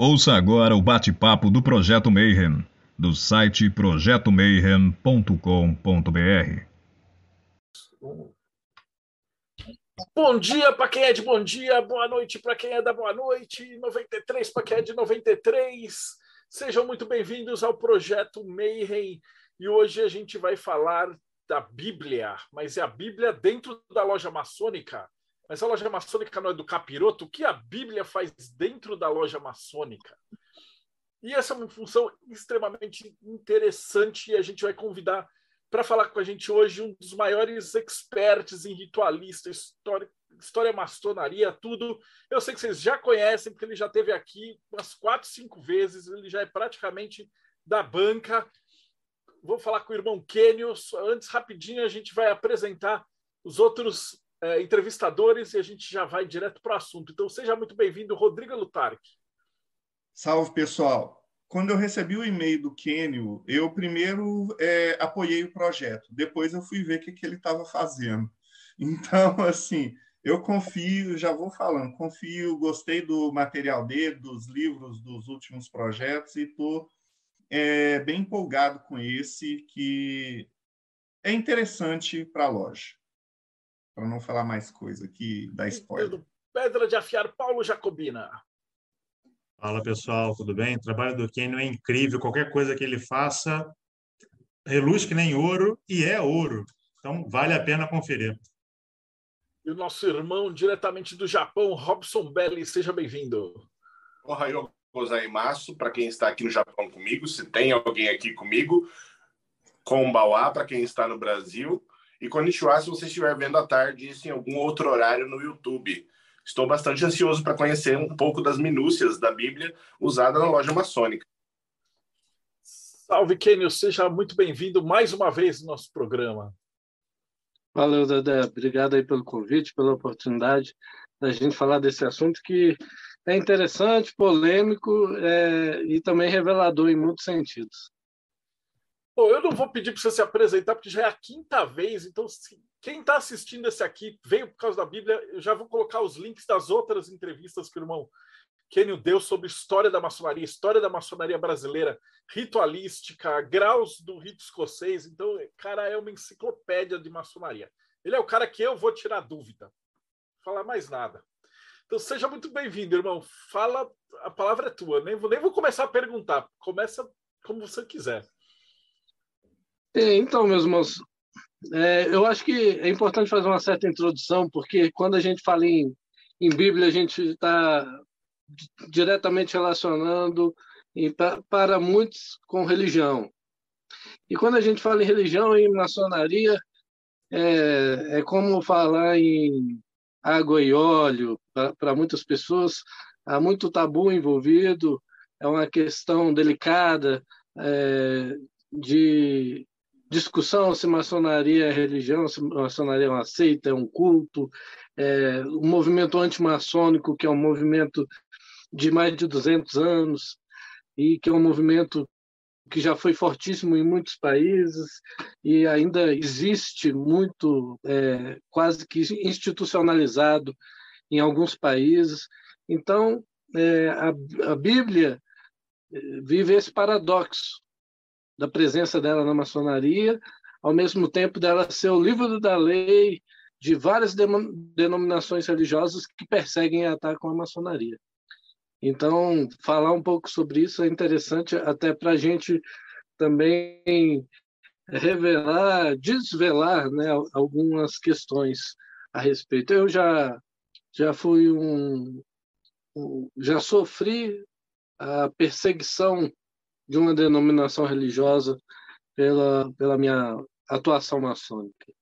Ouça agora o bate-papo do Projeto Mayhem, do site projetomayhem.com.br. Bom dia para quem é de bom dia, boa noite para quem é da boa noite, 93 para quem é de 93. Sejam muito bem-vindos ao Projeto Mayhem e hoje a gente vai falar da Bíblia, mas é a Bíblia dentro da loja maçônica. Mas a loja maçônica não é do capiroto? O que a Bíblia faz dentro da loja maçônica? E essa é uma função extremamente interessante e a gente vai convidar para falar com a gente hoje um dos maiores experts em ritualista, história, história maçonaria, tudo. Eu sei que vocês já conhecem, porque ele já teve aqui umas quatro, cinco vezes, ele já é praticamente da banca. Vou falar com o irmão Kênio. Antes, rapidinho, a gente vai apresentar os outros é, entrevistadores e a gente já vai direto para o assunto. Então, seja muito bem-vindo, Rodrigo Lutarque. Salve, pessoal. Quando eu recebi o e-mail do Kênio, eu primeiro é, apoiei o projeto, depois eu fui ver o que, que ele estava fazendo. Então, assim, eu confio, já vou falando, confio, gostei do material dele, dos livros dos últimos projetos e estou é, bem empolgado com esse, que é interessante para a loja para não falar mais coisa aqui, da spoiler. Pedra de afiar, Paulo Jacobina. Fala pessoal, tudo bem? O trabalho do Kenio é incrível, qualquer coisa que ele faça reluz que nem ouro e é ouro. Então vale a pena conferir. E o nosso irmão diretamente do Japão, Robson Belli, seja bem-vindo. Ohayou gozaimasu, para quem está aqui no Japão comigo, se tem alguém aqui comigo, Kombawa, para quem está no Brasil, e Konnichiwa se você estiver vendo à tarde isso em algum outro horário no YouTube. Estou bastante ansioso para conhecer um pouco das minúcias da Bíblia usada na loja maçônica. Salve, Kenio, seja muito bem-vindo mais uma vez no nosso programa. Valeu, Dedé. Obrigado aí pelo convite, pela oportunidade da gente falar desse assunto que é interessante, polêmico é, e também revelador em muitos sentidos. Bom, eu não vou pedir para você se apresentar, porque já é a quinta vez, então se, quem está assistindo esse aqui veio por causa da Bíblia, eu já vou colocar os links das outras entrevistas que o irmão Kenio deu sobre história da maçonaria, história da maçonaria brasileira, ritualística, graus do rito escocês. Então, cara, é uma enciclopédia de maçonaria. Ele é o cara que eu vou tirar dúvida. Falar mais nada. Então, seja muito bem-vindo, irmão. Fala, a palavra é tua. Nem vou, nem vou começar a perguntar. Começa como você quiser. É, então, meus irmãos, é, eu acho que é importante fazer uma certa introdução, porque quando a gente fala em, em Bíblia, a gente está diretamente relacionando e pra, para muitos com religião. E quando a gente fala em religião e em maçonaria, é, é como falar em água e óleo. Para muitas pessoas, há muito tabu envolvido, é uma questão delicada é, de discussão se maçonaria é religião, se maçonaria é uma seita, é um culto, é, o movimento antimaçônico, que é um movimento de mais de 200 anos e que é um movimento que já foi fortíssimo em muitos países e ainda existe muito, é, quase que institucionalizado em alguns países. Então, é, a, a Bíblia é, vive esse paradoxo da presença dela na maçonaria, ao mesmo tempo dela ser o livro da lei de várias denominações religiosas que perseguem e atacam a maçonaria. Então, falar um pouco sobre isso é interessante até para a gente também revelar, desvelar né, algumas questões a respeito. Eu já, já fui um, um já sofri a perseguição de uma denominação religiosa pela, pela minha atuação maçônica.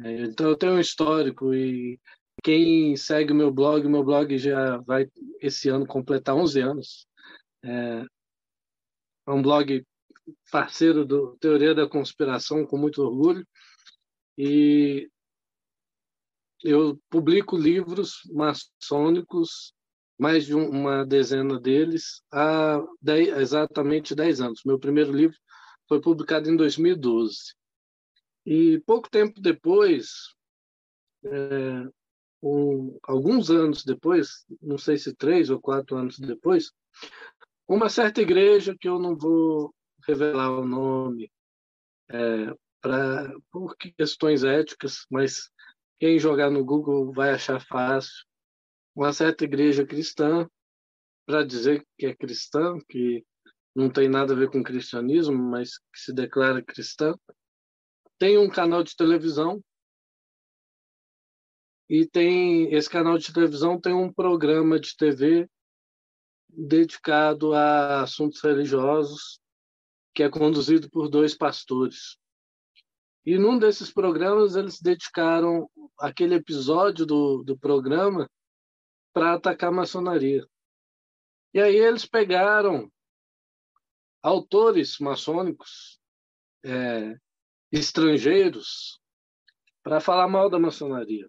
É, então, eu tenho um histórico e quem segue meu blog, meu blog já vai esse ano completar 11 anos. É, é um blog parceiro do Teoria da Conspiração, com muito orgulho. E eu publico livros maçônicos mais de uma dezena deles há dez, exatamente 10 anos. Meu primeiro livro foi publicado em 2012. E pouco tempo depois, é, um, alguns anos depois, não sei se três ou quatro anos depois, uma certa igreja que eu não vou revelar o nome é, pra, por questões éticas, mas quem jogar no Google vai achar fácil. Uma certa igreja cristã, para dizer que é cristã, que não tem nada a ver com cristianismo, mas que se declara cristã, tem um canal de televisão e tem esse canal de televisão tem um programa de TV dedicado a assuntos religiosos que é conduzido por dois pastores. E num desses programas eles dedicaram aquele episódio do, do programa para atacar a maçonaria. E aí eles pegaram autores maçônicos é, estrangeiros para falar mal da maçonaria.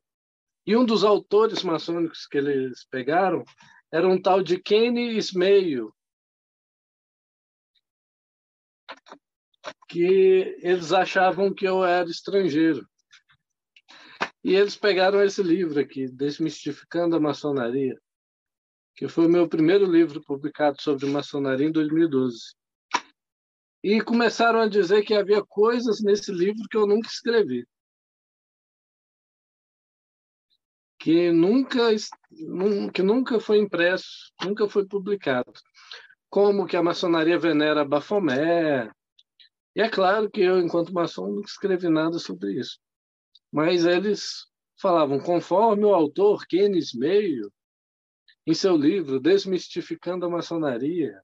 E um dos autores maçônicos que eles pegaram era um tal de Kenny Smeio, que eles achavam que eu era estrangeiro. E eles pegaram esse livro aqui, Desmistificando a Maçonaria, que foi o meu primeiro livro publicado sobre maçonaria em 2012. E começaram a dizer que havia coisas nesse livro que eu nunca escrevi. que nunca, que nunca foi impresso, nunca foi publicado. Como que a maçonaria venera Bafomé. E é claro que eu, enquanto maçom, nunca escrevi nada sobre isso. Mas eles falavam, conforme o autor Keynes Meio, em seu livro Desmistificando a Maçonaria,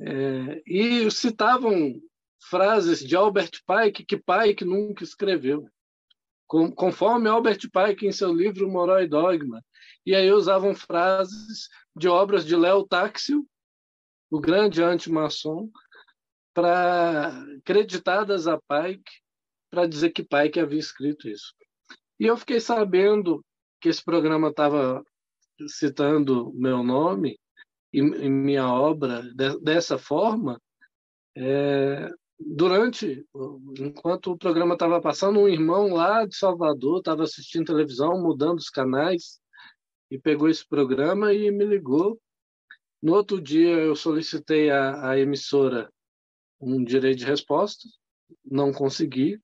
é, e citavam frases de Albert Pike que Pike nunca escreveu conforme Albert Pike em seu livro Moral e Dogma. E aí usavam frases de obras de Léo Táxil, o grande anti-maçom, para creditadas a Pike, para dizer que Pike havia escrito isso. E eu fiquei sabendo que esse programa estava citando meu nome e, e minha obra de, dessa forma, é, durante, enquanto o programa estava passando, um irmão lá de Salvador estava assistindo televisão, mudando os canais, e pegou esse programa e me ligou. No outro dia, eu solicitei à, à emissora um direito de resposta, não consegui.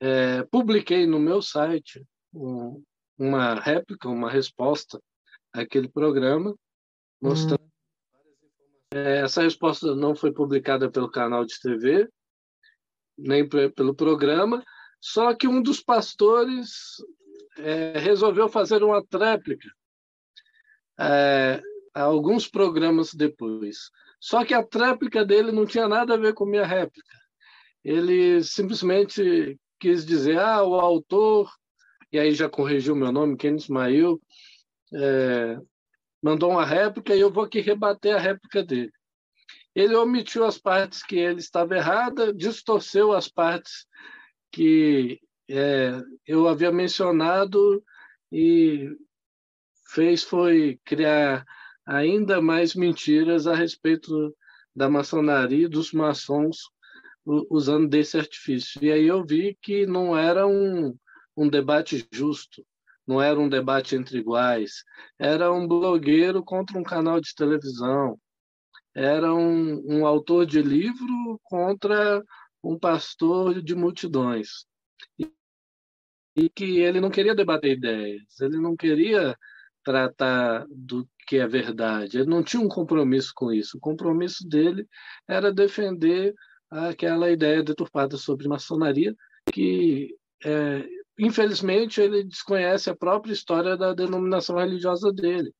É, publiquei no meu site um, uma réplica, uma resposta àquele programa, mostrando hum é, essa resposta não foi publicada pelo canal de TV, nem pelo programa, só que um dos pastores é, resolveu fazer uma tréplica é, alguns programas depois. Só que a tréplica dele não tinha nada a ver com minha réplica. Ele simplesmente quis dizer, ah, o autor, e aí já corrigiu meu nome, Ken Ismail, é, mandou uma réplica e eu vou aqui rebater a réplica dele. Ele omitiu as partes que ele estava errada, distorceu as partes que é, eu havia mencionado e fez foi criar ainda mais mentiras a respeito da maçonaria e dos maçons usando desse artifício. E aí eu vi que não era um, um debate justo, não era um debate entre iguais, era um blogueiro contra um canal de televisão, era um, um autor de livro contra um pastor de multidões. E, e que ele não queria debater ideias, ele não queria tratar do que é verdade, ele não tinha um compromisso com isso. O compromisso dele era defender aquela ideia deturpada sobre maçonaria que é, infelizmente, ele desconhece a própria história da denominação religiosa dele,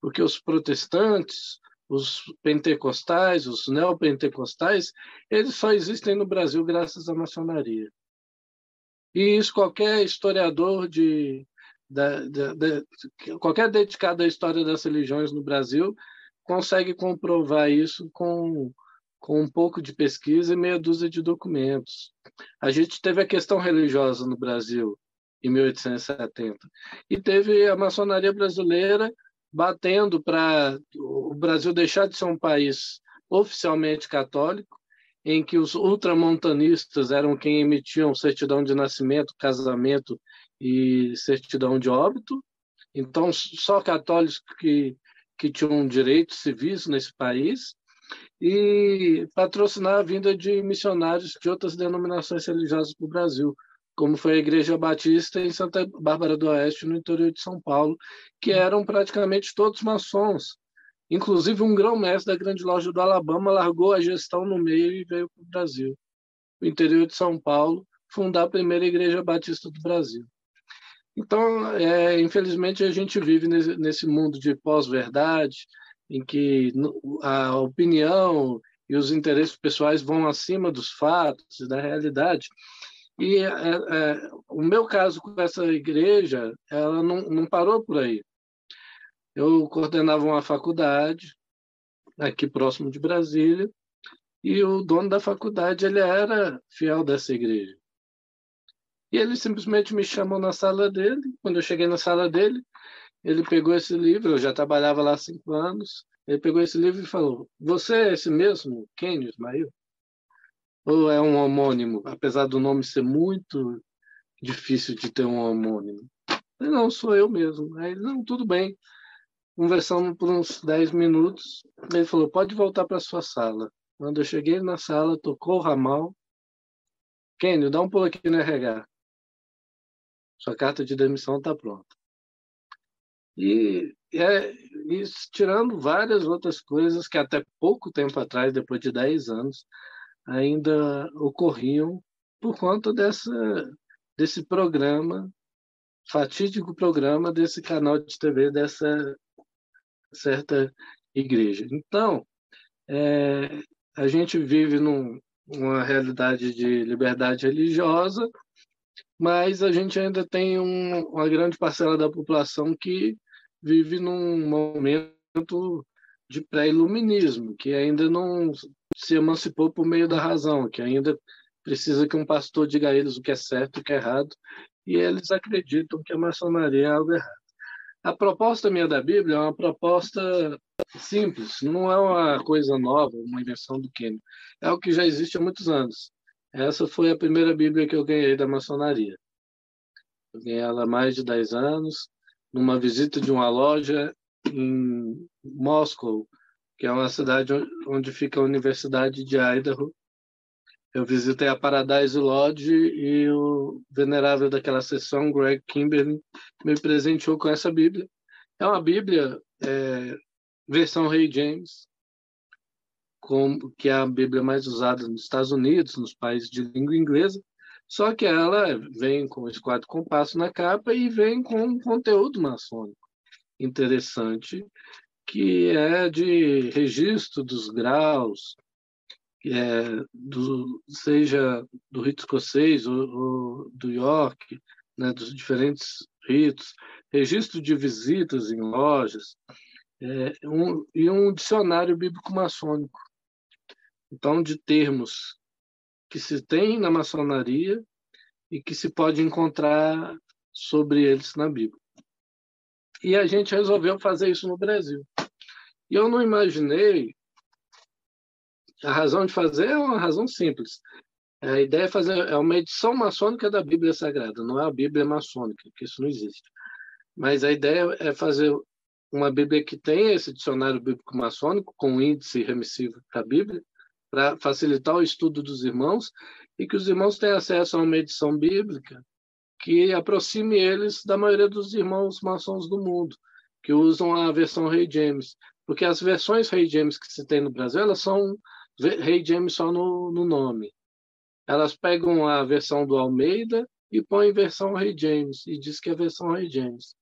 porque os protestantes, os pentecostais, os neopentecostais, eles só existem no Brasil graças à maçonaria. E isso qualquer historiador de, de, de, de, qualquer dedicado à história das religiões no Brasil consegue comprovar isso com com um pouco de pesquisa e meia dúzia de documentos. A gente teve a questão religiosa no Brasil em 1870 e teve a maçonaria brasileira batendo para o Brasil deixar de ser um país oficialmente católico, em que os ultramontanistas eram quem emitiam certidão de nascimento, casamento e certidão de óbito. Então, só católicos que, que tinham direitos civis nesse país e patrocinar a vinda de missionários de outras denominações religiosas para o Brasil, como foi a Igreja Batista em Santa Bárbara do Oeste, no interior de São Paulo, que eram praticamente todos maçons. Inclusive, um grão-mestre da grande loja do Alabama largou a gestão no meio e veio para o Brasil, o interior de São Paulo, fundar a primeira Igreja Batista do Brasil. Então, é, infelizmente, a gente vive nesse, mundo de pós-verdade, em que a opinião e os interesses pessoais vão acima dos fatos e da realidade. E é, é, o meu caso com essa igreja, ela não, não parou por aí. Eu coordenava uma faculdade aqui próximo de Brasília e o dono da faculdade ele era fiel dessa igreja. E ele simplesmente me chamou na sala dele. Quando eu cheguei na sala dele, ele pegou esse livro. Eu já trabalhava lá há cinco anos. Ele pegou esse livro e falou: Você é esse mesmo, Kenny Ismail? Ou é um homônimo, apesar do nome ser muito difícil de ter um homônimo? Eu, não, sou eu mesmo. Aí ele, não, tudo bem. Conversamos por uns 10 minutos. Ele falou, pode voltar para sua sala. Quando eu cheguei na sala, tocou o ramal. Kenny, dá um pulo aqui no RH. Sua carta de demissão está pronta. E, é, isso, tirando várias outras coisas que até pouco tempo atrás, depois de 10 anos, ainda ocorriam por conta dessa, desse programa, fatídico programa desse canal de TV dessa certa igreja. Então, é, a gente vive num, numa realidade de liberdade religiosa, mas a gente ainda tem um, uma grande parcela da população que vive num momento de pré-iluminismo, que ainda não se emancipou por meio da razão, que ainda precisa que um pastor diga a eles o que é certo e o que é errado, e eles acreditam que a maçonaria é algo errado. A proposta minha da Bíblia é uma proposta simples, não é uma coisa nova, uma invenção do Kenny. É o que já existe há muitos anos. Essa foi a primeira Bíblia que eu ganhei da maçonaria. Eu ganhei ela há mais de 10 anos, numa visita de uma loja em Moscou, que é uma cidade onde fica a Universidade de Idaho. Eu visitei a Paradise Lodge e o venerável daquela sessão, Greg Kimberley, me presenteou com essa Bíblia. É uma Bíblia é, versão Rei James, com, que é a Bíblia mais usada nos Estados Unidos, nos países de língua inglesa, só que ela vem com esse quadro compasso na capa e vem com um conteúdo maçônico interessante, que é de registro dos graus, é, do, seja do rito escocês ou, ou do York, né, dos diferentes ritos, registro de visitas em lojas, é, um, e um dicionário bíblico maçônico. Então, de termos que se tem na maçonaria e que se pode encontrar sobre eles na Bíblia. E a gente resolveu fazer isso no Brasil. E eu não imaginei. A razão de fazer é uma razão simples. A ideia é fazer é uma edição maçônica da Bíblia Sagrada, não é a Bíblia maçônica, que isso não existe. Mas a ideia é fazer uma Bíblia que tenha esse dicionário bíblico maçônico com índice remissivo para a Bíblia, para facilitar o estudo dos irmãos e que os irmãos tenham acesso a uma edição bíblica que aproxime eles da maioria dos irmãos maçons do mundo, que usam a versão Rei James. Porque as versões Rei James que se tem no Brasil, elas são Rei James só no, no nome. Elas pegam a versão do Almeida e põem versão Rei James, e diz que é a versão Rei James.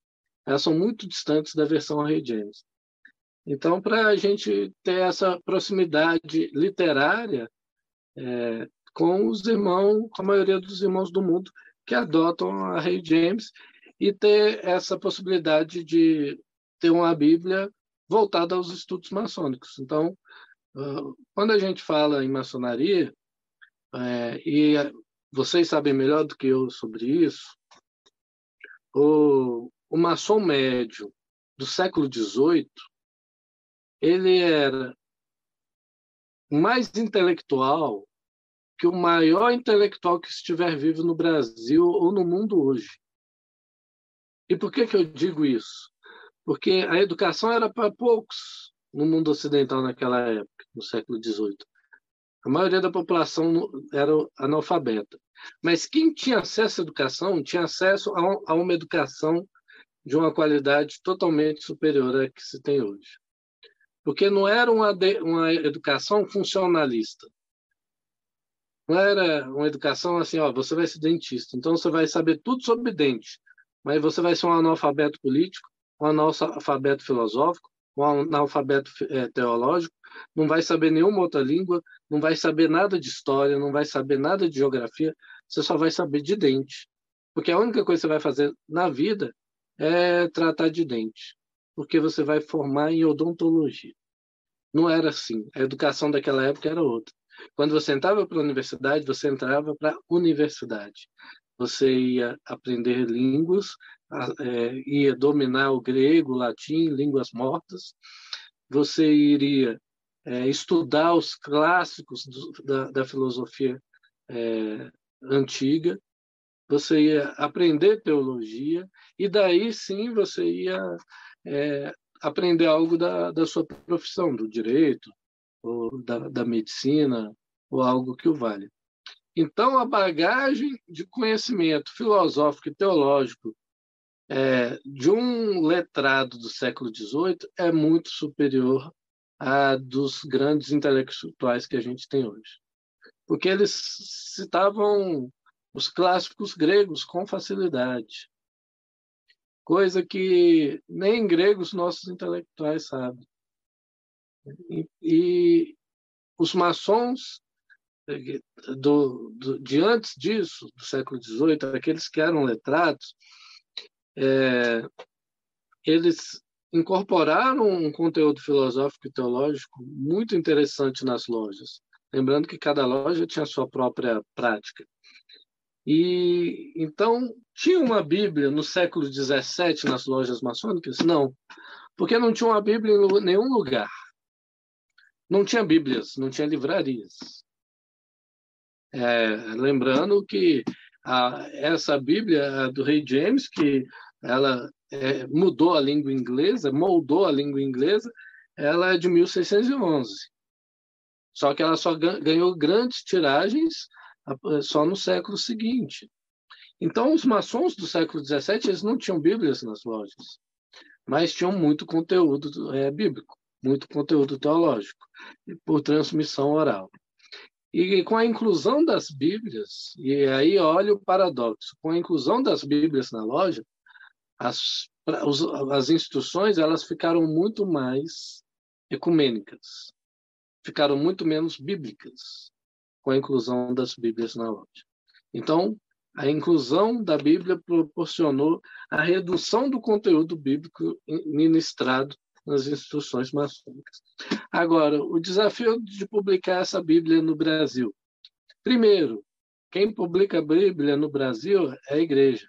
Elas são muito distantes da versão Rei James. Então, para a gente ter essa proximidade literária é, com os irmãos, com a maioria dos irmãos do mundo, que adotam a Rei James e ter essa possibilidade de ter uma Bíblia voltada aos estudos maçônicos. Então, quando a gente fala em maçonaria, é, e vocês sabem melhor do que eu sobre isso, o, o maçom médio do século XVIII, ele era mais intelectual que o maior intelectual que estiver vivo no Brasil ou no mundo hoje. E por que, que eu digo isso? Porque a educação era para poucos no mundo ocidental naquela época, no século XVIII. A maioria da população era analfabeta. Mas quem tinha acesso à educação tinha acesso a uma educação de uma qualidade totalmente superior à que se tem hoje. Porque não era uma, uma educação funcionalista. Não era uma educação assim, ó, você vai ser dentista, então você vai saber tudo sobre dente, mas você vai ser um analfabeto político, um analfabeto filosófico, um analfabeto é, teológico, não vai saber nenhuma outra língua, não vai saber nada de história, não vai saber nada de geografia, você só vai saber de dente. Porque a única coisa que você vai fazer na vida é tratar de dente, porque você vai formar em odontologia. Não era assim. A educação daquela época era outra. Quando você entrava para a universidade, você entrava para a universidade. Você ia aprender línguas, é, ia dominar o grego, o latim, línguas mortas. Você iria é, estudar os clássicos da, filosofia é, antiga você ia aprender teologia e daí sim você ia é, aprender algo da, da sua profissão, do direito, ou da, da medicina, ou algo que o valha. Então, a bagagem de conhecimento filosófico e teológico é, de um letrado do século XVIII é muito superior à dos grandes intelectuais que a gente tem hoje. Porque eles citavam os clássicos gregos com facilidade. Coisa que nem gregos nossos intelectuais sabem. E, e os maçons eh, do, do, de antes disso, do século XVIII, aqueles que eram letrados, é, eles incorporaram um conteúdo filosófico e teológico muito interessante nas lojas. Lembrando que cada loja tinha a sua própria prática. E então tinha uma Bíblia no século XVII nas lojas maçônicas? Não, porque não tinha uma Bíblia em nenhum lugar. Não tinha Bíblias, não tinha livrarias. É, lembrando que a, essa Bíblia do Rei James, que ela é, mudou a língua inglesa, moldou a língua inglesa, ela é de 1611. Só que ela só ganhou grandes tiragens só no século seguinte. Então, os maçons do século XVII eles não tinham Bíblias nas lojas, mas tinham muito conteúdo é, bíblico, muito conteúdo teológico, por transmissão oral. E com a inclusão das Bíblias, e aí olha o paradoxo, com a inclusão das Bíblias na loja, as, as instruções elas ficaram muito mais ecumênicas, ficaram muito menos bíblicas com a inclusão das Bíblias na loja. Então, a inclusão da Bíblia proporcionou a redução do conteúdo bíblico ministrado nas instruções maçônicas. Agora, o desafio de publicar essa Bíblia no Brasil. Primeiro, quem publica a Bíblia no Brasil é a igreja.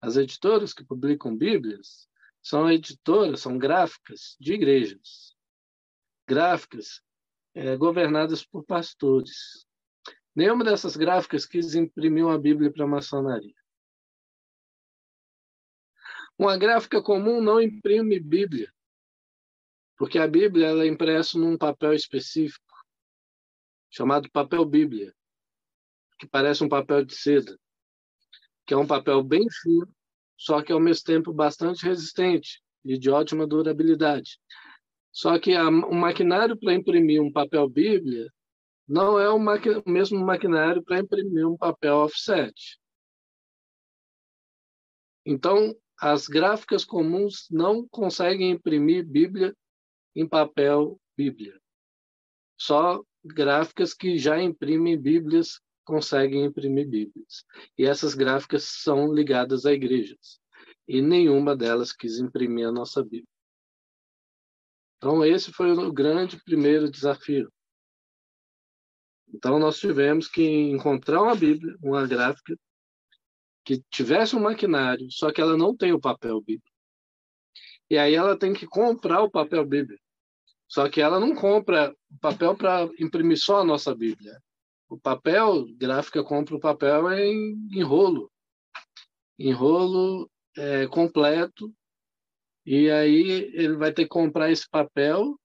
As editoras que publicam Bíblias são editoras, são gráficas de igrejas. Gráficas é, governadas por pastores. Nenhuma dessas gráficas quis imprimir uma Bíblia para a maçonaria. Uma gráfica comum não imprime Bíblia, porque a Bíblia ela é impressa num papel específico, chamado papel Bíblia, que parece um papel de seda, que é um papel bem fino, só que ao mesmo tempo bastante resistente e de ótima durabilidade. Só que a, o maquinário para imprimir um papel Bíblia não é o, maqui, o mesmo maquinário para imprimir um papel offset. Então, as gráficas comuns não conseguem imprimir Bíblia em papel Bíblia. Só gráficas que já imprimem Bíblias conseguem imprimir Bíblias. E essas gráficas são ligadas a igrejas. E nenhuma delas quis imprimir a nossa Bíblia. Então, esse foi o grande primeiro desafio. Então, nós tivemos que encontrar uma Bíblia, uma gráfica, que tivesse um maquinário, só que ela não tem o papel Bíblia. E aí ela tem que comprar o papel Bíblia. Só que ela não compra o papel para imprimir só a nossa Bíblia. O papel, gráfica compra o papel em, em rolo. Em rolo é, completo, e aí ele vai ter que comprar esse papel,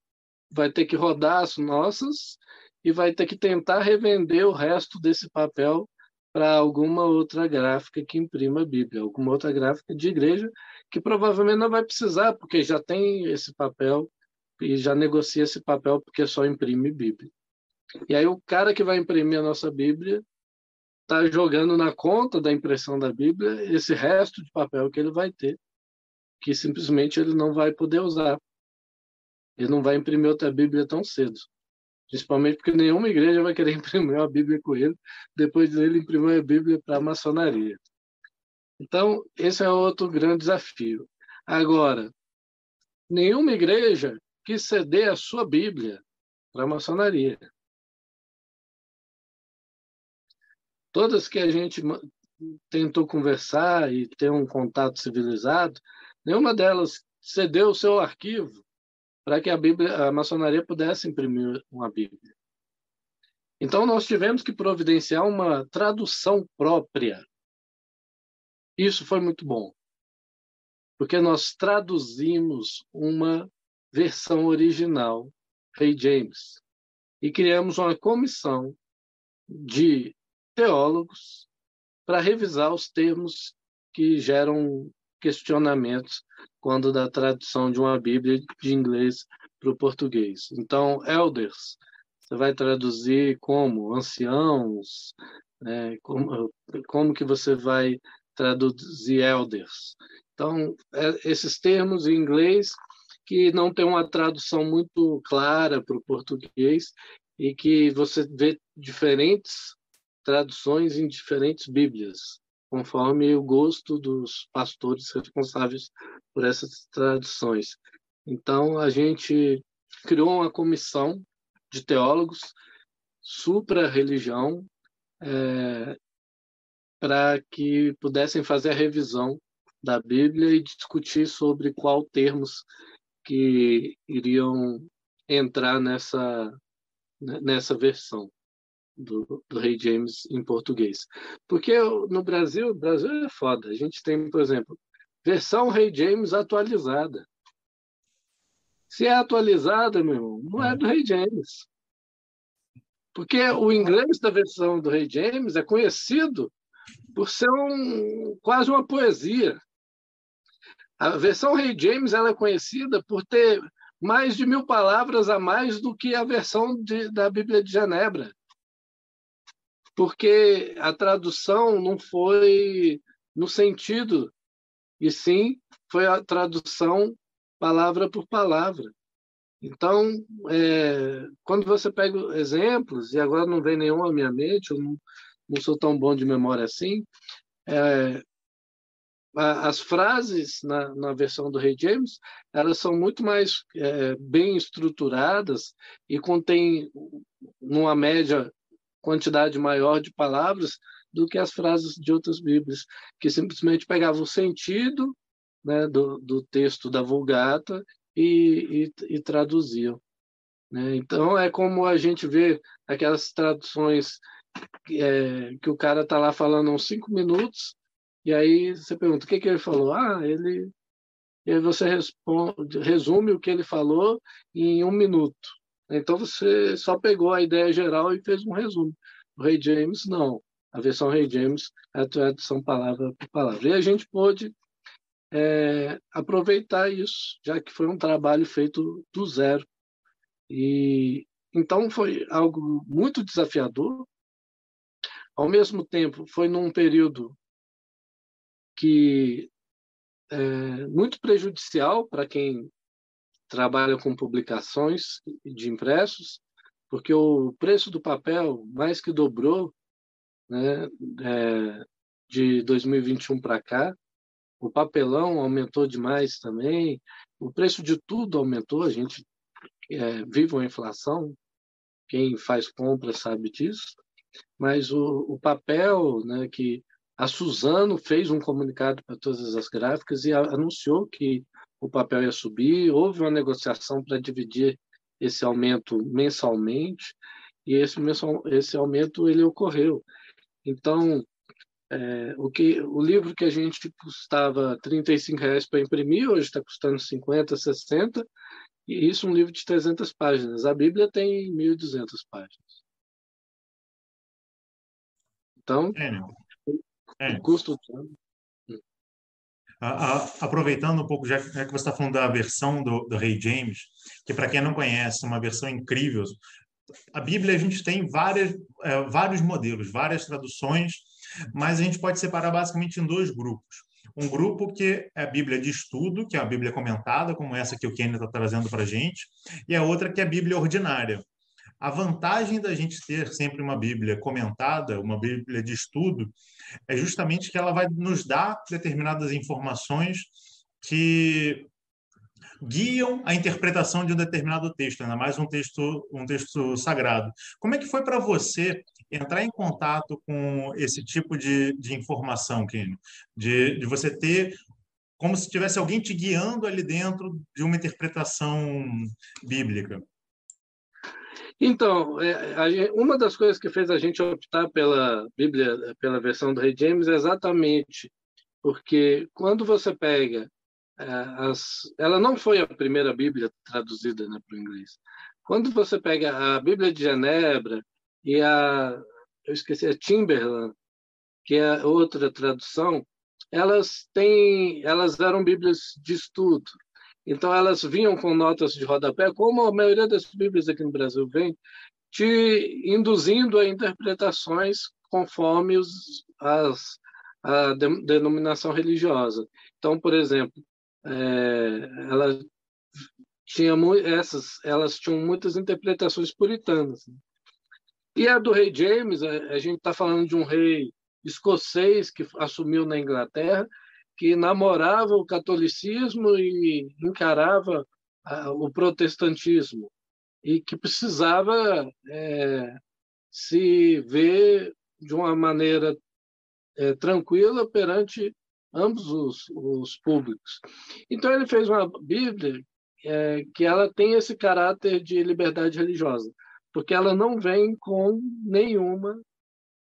vai ter que rodar as nossas e vai ter que tentar revender o resto desse papel para alguma outra gráfica que imprima a Bíblia, alguma outra gráfica de igreja que provavelmente não vai precisar, porque já tem esse papel e já negocia esse papel porque só imprime Bíblia. E aí o cara que vai imprimir a nossa Bíblia está jogando na conta da impressão da Bíblia esse resto de papel que ele vai ter, que simplesmente ele não vai poder usar. Ele não vai imprimir outra Bíblia tão cedo. Principalmente porque nenhuma igreja vai querer imprimir uma Bíblia com ele depois dele imprimir a Bíblia para a maçonaria. Então, esse é outro grande desafio. Agora, nenhuma igreja quis ceder a sua Bíblia para a maçonaria. todas que a gente tentou conversar e ter um contato civilizado, nenhuma delas cedeu o seu arquivo para que a Bíblia, a maçonaria pudesse imprimir uma Bíblia. Então nós tivemos que providenciar uma tradução própria. Isso foi muito bom, porque nós traduzimos uma versão original, Rei James, e criamos uma comissão de teólogos para revisar os termos que geram questionamentos quando da tradução de uma Bíblia de inglês para o português. Então, elders, você vai traduzir como anciãos, né? como, como que você vai traduzir elders. Então, é, esses termos em inglês que não tem uma tradução muito clara para o português e que você vê diferentes traduções em diferentes Bíblias, conforme o gosto dos pastores responsáveis por essas traduções. Então, a gente criou uma comissão de teólogos supra-religião é, para que pudessem fazer a revisão da Bíblia e discutir sobre qual termos que iriam entrar nessa nessa versão do, do Rei James em português. Porque no Brasil, o Brasil é foda. A gente tem, por exemplo, versão Rei James atualizada. Se é atualizada, meu irmão, não é do Rei James. Porque o inglês da versão do Rei James é conhecido por ser um, quase uma poesia. A versão Rei James ela é conhecida por ter mais de mil palavras a mais do que a versão de, da Bíblia de Genebra porque a tradução não foi no sentido, e sim foi a tradução palavra por palavra. Então, é, quando você pega exemplos, e agora não vem nenhum à minha mente, eu não, não sou tão bom de memória assim, é, as frases na, na, versão do Rei James elas são muito mais é, bem estruturadas e contém numa média quantidade maior de palavras do que as frases de outras Bíblias, que simplesmente pegavam o sentido né, do, do texto da Vulgata e, e, e traduziam. Né? Então, é como a gente vê aquelas traduções é, que o cara está lá falando uns cinco minutos, e aí você pergunta, o que, que ele falou? Ah, ele... E aí você responde, resume o que ele falou em um minuto. Então você só pegou a ideia geral e fez um resumo. O Rei James, não. A versão Rei James é a tradução palavra por palavra. E a gente pôde é, aproveitar isso, já que foi um trabalho feito do zero. E então foi algo muito desafiador. Ao mesmo tempo, foi num período que é muito prejudicial para quem trabalha com publicações de impressos, porque o preço do papel mais que dobrou né, é, de 2021 para cá. O papelão aumentou demais também, o preço de tudo aumentou. A gente é, vive uma inflação, quem faz compra sabe disso, mas o, o papel, né, que a Suzano fez um comunicado para todas as gráficas e anunciou que o papel ia subir, houve uma negociação para dividir esse aumento mensalmente e esse, esse aumento ele ocorreu. Então, É, o, que, o livro que a gente custava 35 reais para imprimir, hoje está custando 50, 60, e isso um livro de 300 páginas. A Bíblia tem 1.200 páginas. Então, é, o custo... aproveitando um pouco, já que você está falando da versão do, do Rei James, que para quem não conhece, é uma versão incrível. A Bíblia a gente tem várias, é, vários modelos, várias traduções, mas a gente pode separar basicamente em dois grupos. Um grupo que é a Bíblia de estudo, que é a Bíblia comentada, como essa que o Kenny está trazendo para a gente, e a outra que é a Bíblia ordinária. A vantagem da gente ter sempre uma Bíblia comentada, uma Bíblia de estudo, é justamente que ela vai nos dar determinadas informações que guiam a interpretação de um determinado texto, ainda mais um texto, um texto sagrado. Como é que foi para você entrar em contato com esse tipo de, de informação, Kenny? De, de você ter como se tivesse alguém te guiando ali dentro de uma interpretação bíblica. Então, é, uma das coisas que fez a gente optar pela Bíblia, pela versão do Rei James, é exatamente porque quando você pega é, as, ela não foi a primeira Bíblia traduzida né, para o inglês. Quando você pega a Bíblia de Genebra e a, eu esqueci, a Timberland, que é outra tradução, elas têm, elas eram Bíblias de estudo. Então elas vinham com notas de rodapé, como a maioria das Bíblias aqui no Brasil vem, te induzindo a interpretações conforme os, as, a denominação religiosa. Então, por exemplo, é, ela tinha essas, elas tinham muitas interpretações puritanas. E a do rei James, a, a gente está falando de um rei escocês que assumiu na Inglaterra, que namorava o catolicismo e encarava o protestantismo e que precisava é, se ver de uma maneira é, tranquila perante ambos os, os públicos. Então ele fez uma Bíblia é, que ela tem esse caráter de liberdade religiosa, porque ela não vem com nenhuma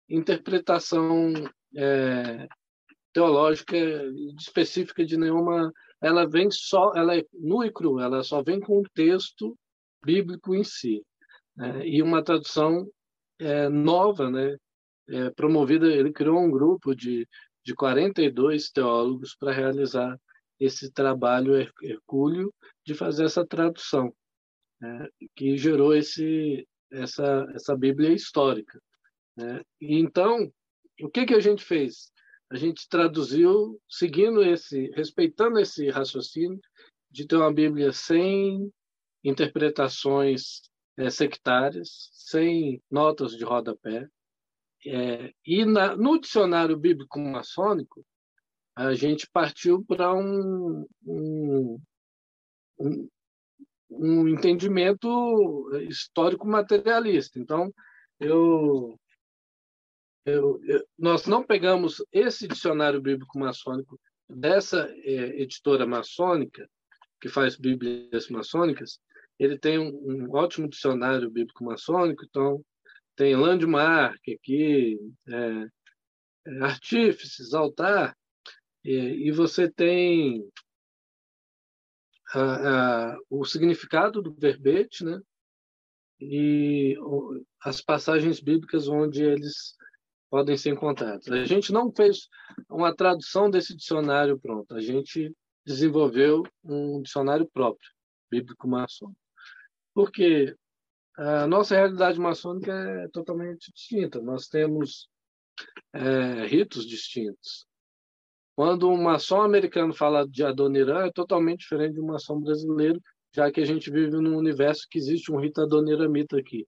interpretação é, teológica específica de nenhuma. Ela vem só, ela é nua e cru, ela só vem com o texto bíblico em si. Né? E uma tradução é, nova, né? É, promovida, ele criou um grupo de de 42 teólogos para realizar esse trabalho hercúleo de fazer essa tradução, né, que gerou esse, essa, essa Bíblia histórica. Né? E então, o que, que a gente fez? A gente traduziu, seguindo esse, respeitando esse raciocínio de ter uma Bíblia sem interpretações é, sectárias, sem notas de rodapé, é, e na, no dicionário bíblico maçônico, a gente partiu para um, um, um, um, entendimento histórico materialista. Então, eu, eu, eu, nós não pegamos esse dicionário bíblico maçônico dessa é, editora maçônica, que faz bíblias maçônicas, ele tem um, um ótimo dicionário bíblico maçônico, então tem landmark aqui, é, é, artífices, altar, e, e você tem a, a, o significado do verbete, né? E as passagens bíblicas onde eles podem ser encontrados. A gente não fez uma tradução desse dicionário pronto, a gente desenvolveu um dicionário próprio, bíblico maçom. Porque a nossa realidade maçônica é totalmente distinta. Nós temos é, ritos distintos. Quando um maçom americano fala de Adoniran, é totalmente diferente de um maçom brasileiro, já que a gente vive num universo que existe um rito adoniramita aqui.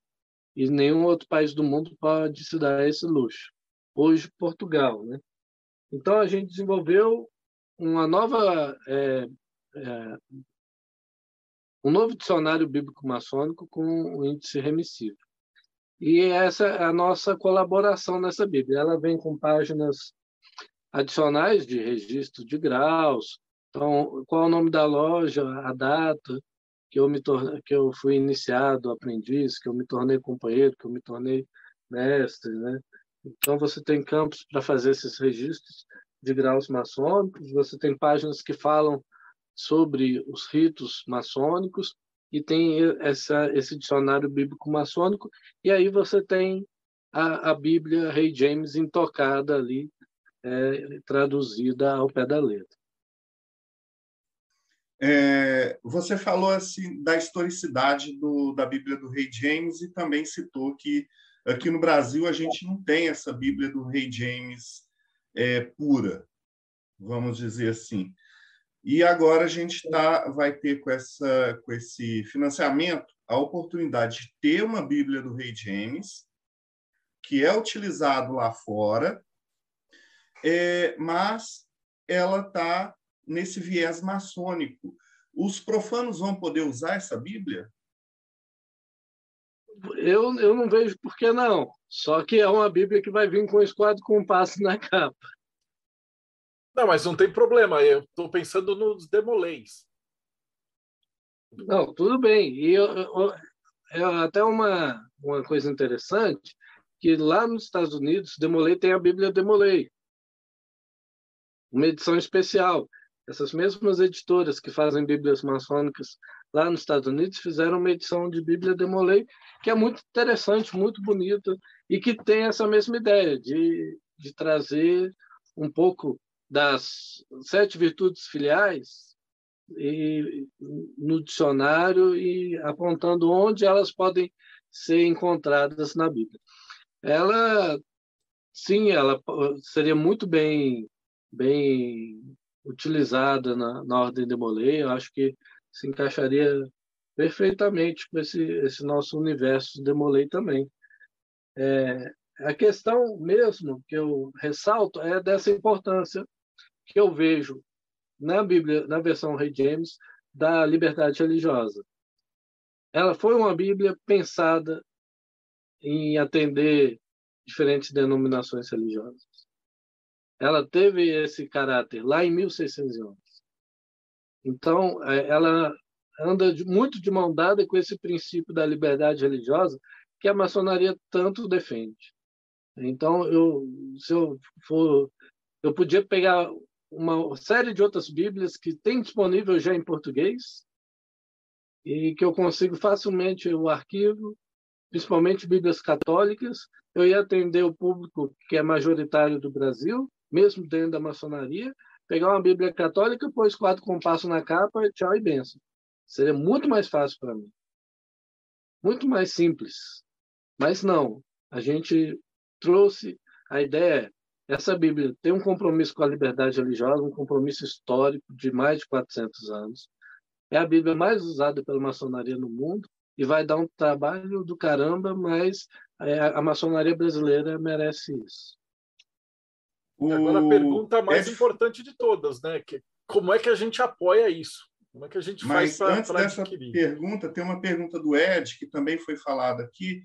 E nenhum outro país do mundo pode se dar esse luxo. Hoje, Portugal. Né? Então, a gente desenvolveu uma nova é, é, um novo dicionário bíblico maçônico com um índice remissivo. E essa é a nossa colaboração nessa Bíblia. Ela vem com páginas adicionais de registro de graus. Então, qual é o nome da loja, a data que eu me tornei, que eu fui iniciado aprendiz, que eu me tornei companheiro, que eu me tornei mestre, né? Então, você tem campos para fazer esses registros de graus maçônicos, você tem páginas que falam sobre os ritos maçônicos e tem essa, esse dicionário bíblico maçônico, e aí você tem a, a Bíblia Rei James intocada ali, é, traduzida ao pé da letra. É, você falou assim da historicidade do, da Bíblia do Rei James e também citou que aqui no Brasil a gente não tem essa Bíblia do Rei James é, pura, vamos dizer assim. E agora a gente tá, vai ter com, essa, com esse financiamento a oportunidade de ter uma Bíblia do Rei James, que é utilizado lá fora, é, mas ela está nesse viés maçônico. Os profanos vão poder usar essa Bíblia? Eu, eu não vejo por que não. Só que é uma Bíblia que vai vir com esquadro com passo na capa. Não, mas não tem problema. Eu estou pensando nos demolês. Não, tudo bem. E eu, eu, eu, até uma, uma coisa interessante, que lá nos Estados Unidos, Demolei tem a Bíblia Demolei. Uma edição especial. Essas mesmas editoras que fazem Bíblias maçônicas lá nos Estados Unidos fizeram uma edição de Bíblia Demolei, que é muito interessante, muito bonita, e que tem essa mesma ideia de, de trazer um pouco das sete virtudes filiais e, no dicionário e apontando onde elas podem ser encontradas na Bíblia. Ela, sim, ela seria muito bem, bem utilizada na, na ordem de Molay. Eu acho que se encaixaria perfeitamente com esse, esse nosso universo de Molay também. É, a questão mesmo que eu ressalto é dessa importância que eu vejo na Bíblia, na versão Rei James, da liberdade religiosa. Ela foi uma Bíblia pensada em atender diferentes denominações religiosas. Ela teve esse caráter lá em 1611. Então, é, ela anda muito de mão dada com esse princípio da liberdade religiosa que a maçonaria tanto defende. Então, eu, se eu for, eu podia pegar uma série de outras Bíblias que tem disponível já em português e que eu consigo facilmente o arquivo, principalmente Bíblias católicas. Eu ia atender o público que é majoritário do Brasil, mesmo dentro da maçonaria, pegar uma Bíblia católica, pôs quatro compassos na capa, tchau e benção. Seria muito mais fácil para mim. Muito mais simples. Mas não, a gente trouxe a ideia essa Bíblia tem um compromisso com a liberdade religiosa, um compromisso histórico de mais de 400 anos. É a Bíblia mais usada pela maçonaria no mundo e vai dar um trabalho do caramba, mas é, a maçonaria brasileira merece isso. Agora a pergunta mais é... importante de todas, né? Que, como é que a gente apoia isso? Como é que a gente Mas faz para antes dessa pergunta, tem uma pergunta do Ed, que também foi falada aqui,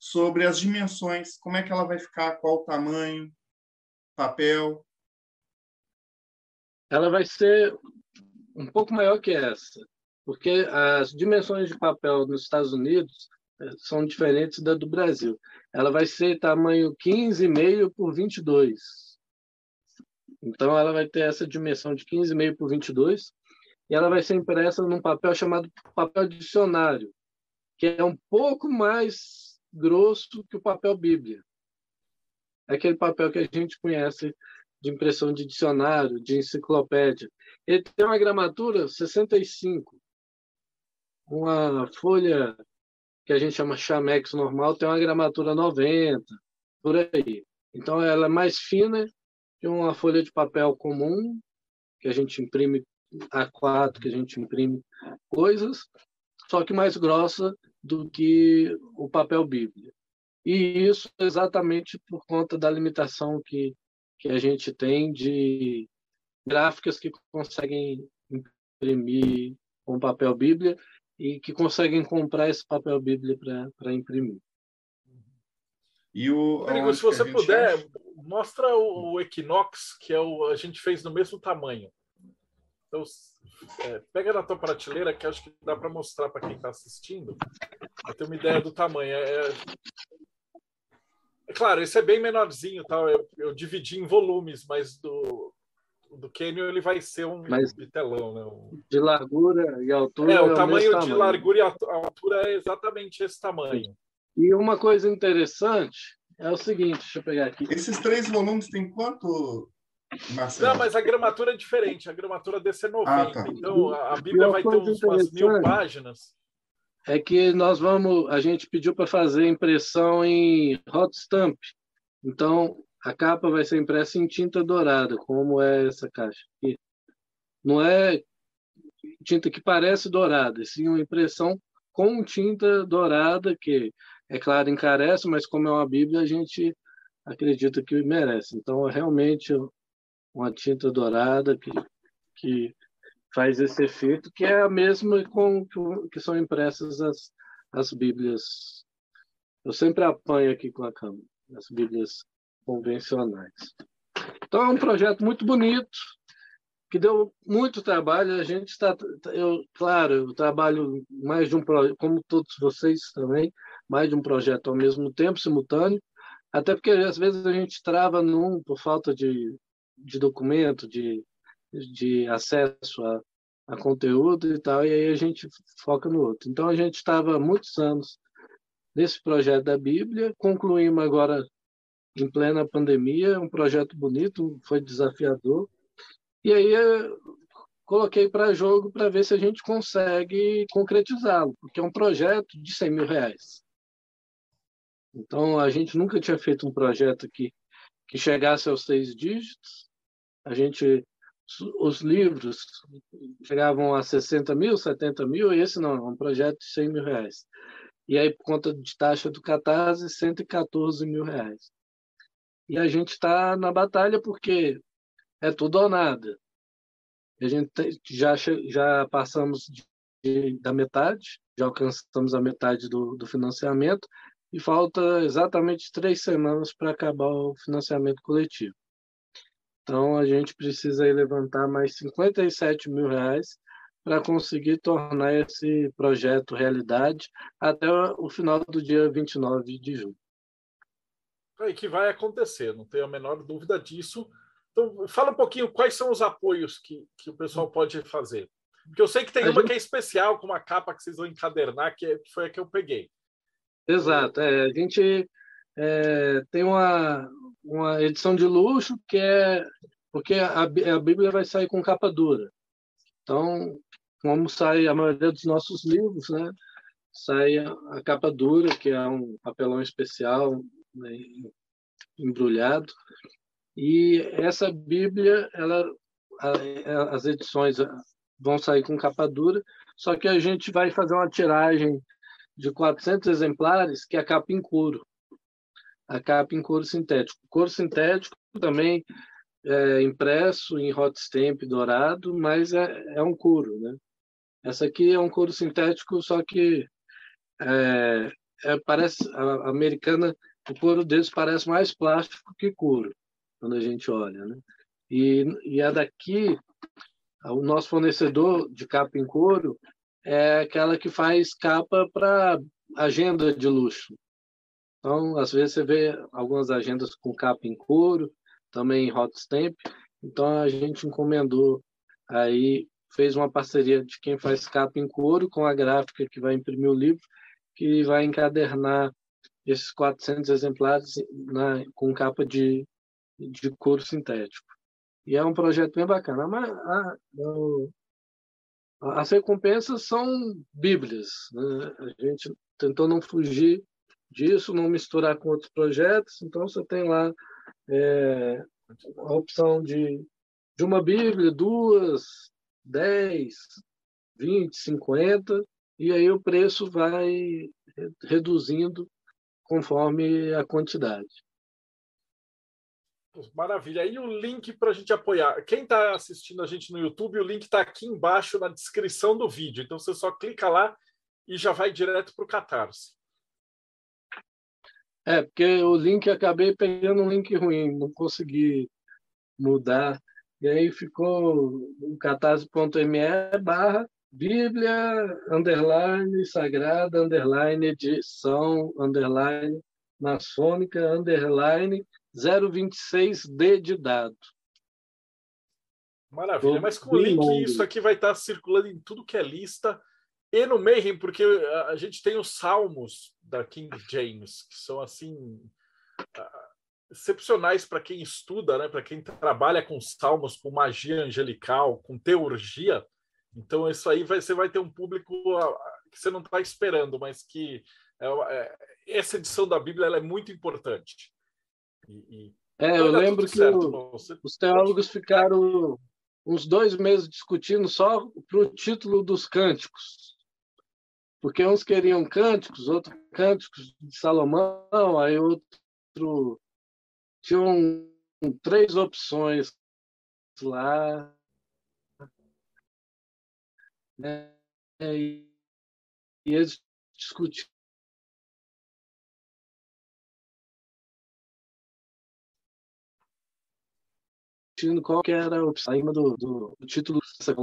sobre as dimensões, como é que ela vai ficar, qual o tamanho, papel? Ela vai ser um pouco maior que essa, porque as dimensões de papel nos Estados Unidos eh, são diferentes da do Brasil. Ela vai ser tamanho 15,5 por 22. Então, ela vai ter essa dimensão de 15,5 por 22 e ela vai ser impressa num papel chamado papel dicionário, que é um pouco mais grosso que o papel Bíblia aquele papel que a gente conhece de impressão de dicionário, de enciclopédia. Ele tem uma gramatura 65. Uma folha que a gente chama chamex normal tem uma gramatura 90, por aí. Então ela é mais fina que uma folha de papel comum, que a gente imprime A4, que a gente imprime coisas, só que mais grossa do que o papel Bíblia. E isso exatamente por conta da limitação que, que a gente tem de gráficas que conseguem imprimir com papel Bíblia e que conseguem comprar esse papel Bíblia para imprimir. E o, Rodrigo, se você puder, acha? mostra o, o Equinox, que é o, a gente fez no mesmo tamanho. Então, é, pega na tua prateleira, que acho que dá para mostrar para quem está assistindo, para ter uma ideia do tamanho. É, É claro, esse é bem menorzinho, tal. Eu, eu dividi em volumes, mas do, do Canyon ele vai ser um Mas- bitelão, né? Um- De largura e altura. É, o mesmo tamanho de largura e altura é exatamente esse tamanho. E uma coisa interessante é o seguinte, deixa eu pegar aqui. Esses três volumes têm quanto, Marcelo? Não, mas a gramatura é diferente. A gramatura desse é 90. Ah, tá. Então a Bíblia vai ter uns, umas mil páginas. É que nós vamos, a gente pediu para fazer impressão em hot stamp. Então, a capa vai ser impressa em tinta dourada, como é essa caixa aqui. Não é tinta que parece dourada, sim uma impressão com tinta dourada, que, é claro, encarece, mas como é uma Bíblia, a gente acredita que merece. Então, é realmente uma tinta dourada que, que faz esse efeito, que é a mesma com que- são impressas as, as Bíblias. Eu sempre apanho aqui com a câmera, as Bíblias convencionais. Então, é um projeto muito bonito, que deu muito trabalho. A gente está, eu, claro, eu trabalho mais de um projeto, como todos vocês também, mais de um projeto ao mesmo tempo, simultâneo, até porque às vezes a gente trava num por falta de, de documento, de, de acesso a, a conteúdo e tal, e aí a gente foca no outro. Então a gente estava muitos anos nesse projeto da Bíblia, concluímos agora em plena pandemia, um projeto bonito, foi desafiador, e aí coloquei para jogo para ver se a gente consegue concretizá-lo, porque é um projeto de 100 mil reais. Então, a gente nunca tinha feito um projeto que, que chegasse aos seis dígitos. A gente, os livros chegavam a 60 mil, 70 mil, e esse não, é um projeto de 100 mil reais. E aí, por conta de taxa do Catarse, 114 mil reais. E a gente está na batalha porque é tudo ou nada. A gente te- já, já passamos de- da metade, já alcançamos a metade do, do financiamento, e falta exatamente três semanas para acabar o financiamento coletivo. Então, a gente precisa levantar mais 57 mil reais para conseguir tornar esse projeto realidade até o final do dia 29 de junho. Aí que vai acontecer, não tenho a menor dúvida disso. Então, fala um pouquinho quais são os apoios que, que o pessoal pode fazer. Porque eu sei que tem A uma gente- que é especial, com uma capa que vocês vão encadernar, que, é- que foi a que eu peguei. Exato. É, a gente é, tem uma, uma edição de luxo que é porque a, a Bíblia vai sair com capa dura. Então, como sai a maioria dos nossos livros, né, sai a, a capa dura, que é um papelão especial né, embrulhado. E essa Bíblia, ela, a- as edições vão sair com capa dura, só que a gente vai fazer uma tiragem de 400 exemplares, que é a capa em couro. A capa em couro sintético. Couro sintético também é impresso em hot stamp dourado, mas é, é um couro, né? Essa aqui é um couro sintético, só que é, é, parece a americana, o couro deles parece mais plástico que couro, quando a gente olha, né? E, e a daqui, o nosso fornecedor de capa em couro é aquela que faz capa para agenda de luxo. Então, às vezes você vê algumas agendas com capa em couro, também em hot stamp. Então, a gente encomendou aí, fez uma parceria de quem faz capa em couro com a gráfica que vai imprimir o livro, que vai encadernar esses 400 exemplares na, com capa de, de couro sintético. E é um projeto bem bacana. Mas a, o- as recompensas são bíblias. Né? A gente tentou não fugir disso, não misturar com outros projetos. Então, você tem lá é, a opção de, de uma Bíblia, duas, dez, vinte, cinquenta, e aí o preço vai re- reduzindo conforme a quantidade. Maravilha. E o link para a gente apoiar. Quem está assistindo a gente no YouTube, o link está aqui embaixo na descrição do vídeo. Então você só clica lá e já vai direto para o Catarse. É, porque o link acabei pegando um link ruim, não consegui mudar. E aí ficou o catarse.me barra Bíblia, underline, sagrada, underline, edição, underline, maçônica, underline 026D de dado. Maravilha, mas com o link isso aqui vai estar circulando em tudo que é lista e no Mayhem, porque a gente tem os salmos da King James, que são assim excepcionais para quem estuda, né? para quem trabalha com salmos, com magia angelical, com teurgia. Então, isso aí vai, você vai ter um público que você não está esperando, mas que é, é, essa edição da Bíblia é muito importante. E, e é, eu lembro que certo, o, você... os teólogos ficaram uns dois meses discutindo só para o título dos cânticos. Porque uns queriam cânticos, outros cânticos de Salomão, aí outro tinham três opções lá. Né? E, eles discutiam qual que era a opção do, do, do título dessa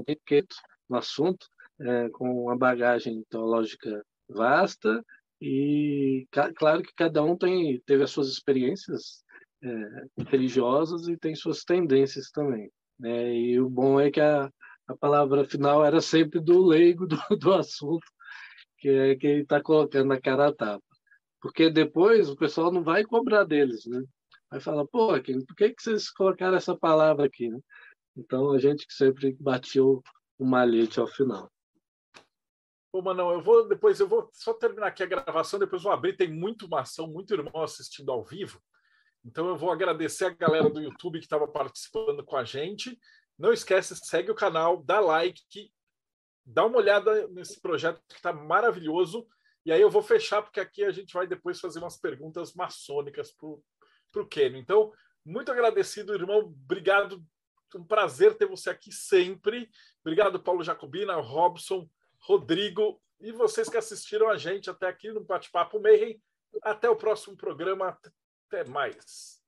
no assunto, é, com uma bagagem teológica vasta e claro que cada um tem teve as suas experiências é, religiosas e tem suas tendências também. Né? E o bom é que a, a palavra final era sempre do leigo do, do assunto, que é quem está colocando na cara a tapa. Porque depois o pessoal não vai cobrar deles, né? Vai falar, pô, por que, que vocês colocaram essa palavra aqui? Né? Então, a gente que sempre bateu o malhete ao final. Ô, Manão, eu vou depois, eu vou só terminar aqui a gravação, depois vou abrir, tem muito uma ação, muito irmão assistindo ao vivo. Então eu vou agradecer a galera do YouTube que estava participando com a gente. Não esquece, segue o canal, dá like, dá uma olhada nesse projeto que está maravilhoso. E aí eu vou fechar, porque aqui a gente vai depois fazer umas perguntas maçônicas para o Kenio. Então, muito agradecido, irmão. Obrigado. Um prazer ter você aqui sempre. Obrigado, Paulo Jacobina, Robson, Rodrigo e vocês que assistiram a gente até aqui no Bate-Papo Mayhem. Até o próximo programa. Até mais.